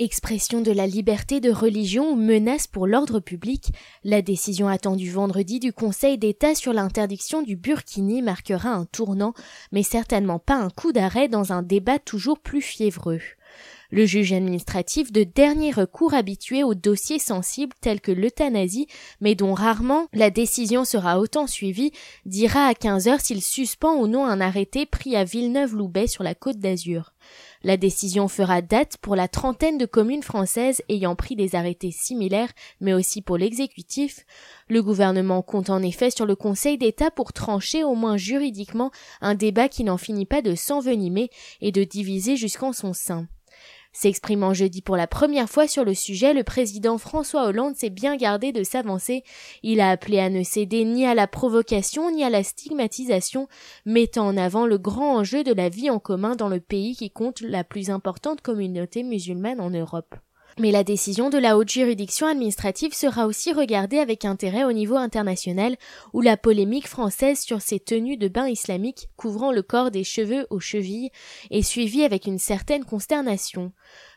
Expression de la liberté de religion ou menace pour l'ordre public, la décision attendue vendredi du Conseil d'État sur l'interdiction du burkini marquera un tournant, mais certainement pas un coup d'arrêt dans un débat toujours plus fiévreux. Le juge administratif de dernier recours habitué aux dossiers sensibles tels que l'euthanasie, mais dont rarement la décision sera autant suivie, dira à 15 heures s'il suspend ou non un arrêté pris à Villeneuve-Loubet sur la côte d'Azur. La décision fera date pour la trentaine de communes françaises ayant pris des arrêtés similaires, mais aussi pour l'exécutif. Le gouvernement compte en effet sur le Conseil d'État pour trancher au moins juridiquement un débat qui n'en finit pas de s'envenimer et de diviser jusqu'en son sein. S'exprimant jeudi pour la première fois sur le sujet, le président François Hollande s'est bien gardé de s'avancer. Il a appelé à ne céder ni à la provocation ni à la stigmatisation, mettant en avant le grand enjeu de la vie en commun dans le pays qui compte la plus importante communauté musulmane en Europe. Mais la décision de la haute juridiction administrative sera aussi regardée avec intérêt au niveau international, où la polémique française sur ces tenues de bain islamiques couvrant le corps des cheveux aux chevilles est suivie avec une certaine consternation.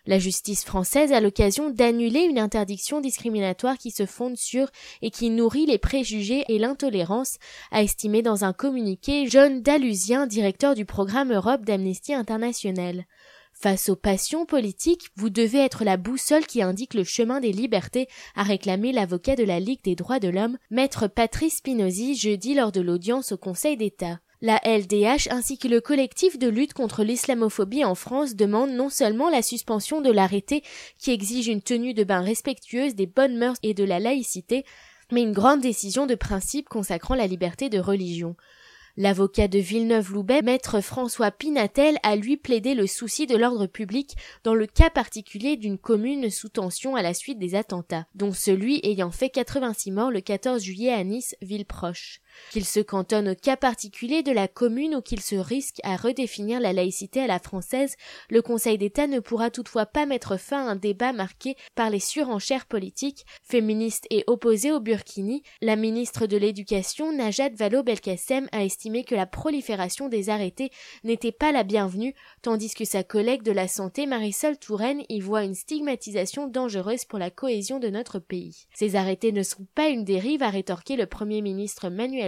La justice française a l'occasion d'annuler une interdiction discriminatoire qui se fonde sur et qui nourrit les préjugés et l'intolérance, a estimé dans un communiqué John Dallusien, directeur du programme Europe d'Amnesty International. Face aux passions politiques, vous devez être la boussole qui indique le chemin des libertés, a réclamé l'avocat de la Ligue des droits de l'homme, maître Patrice Spinozzi, jeudi lors de l'audience au Conseil d'État. La LDH ainsi que le collectif de lutte contre l'islamophobie en France demandent non seulement la suspension de l'arrêté qui exige une tenue de bain respectueuse des bonnes mœurs et de la laïcité, mais une grande décision de principe consacrant la liberté de religion. L'avocat de Villeneuve-Loubet, maître François Pinatel, a lui plaidé le souci de l'ordre public dans le cas particulier d'une commune sous tension à la suite des attentats, dont celui ayant fait 86 morts le 14 juillet à Nice, ville proche qu'il se cantonne au cas particulier de la commune ou qu'il se risque à redéfinir la laïcité à la française, le Conseil d'État ne pourra toutefois pas mettre fin à un débat marqué par les surenchères politiques, féministes et opposées au Burkini. La ministre de l'Éducation, Najat Vallaud-Belkacem, a estimé que la prolifération des arrêtés n'était pas la bienvenue, tandis que sa collègue de la santé, Marisol Touraine, y voit une stigmatisation dangereuse pour la cohésion de notre pays. Ces arrêtés ne sont pas une dérive, a rétorqué le premier ministre Manuel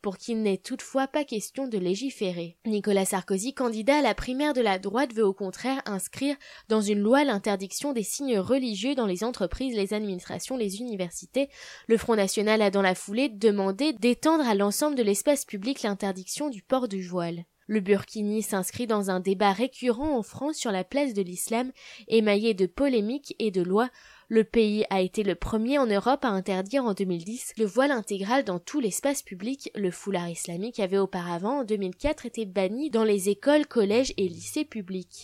pour qu'il n'est toutefois pas question de légiférer. Nicolas Sarkozy, candidat à la primaire de la droite, veut au contraire inscrire dans une loi l'interdiction des signes religieux dans les entreprises, les administrations, les universités. Le Front National a dans la foulée demandé d'étendre à l'ensemble de l'espace public l'interdiction du port du voile. Le burkini s'inscrit dans un débat récurrent en France sur la place de l'islam, émaillé de polémiques et de lois le pays a été le premier en Europe à interdire en 2010 le voile intégral dans tout l'espace public. Le foulard islamique avait auparavant en 2004 été banni dans les écoles, collèges et lycées publics.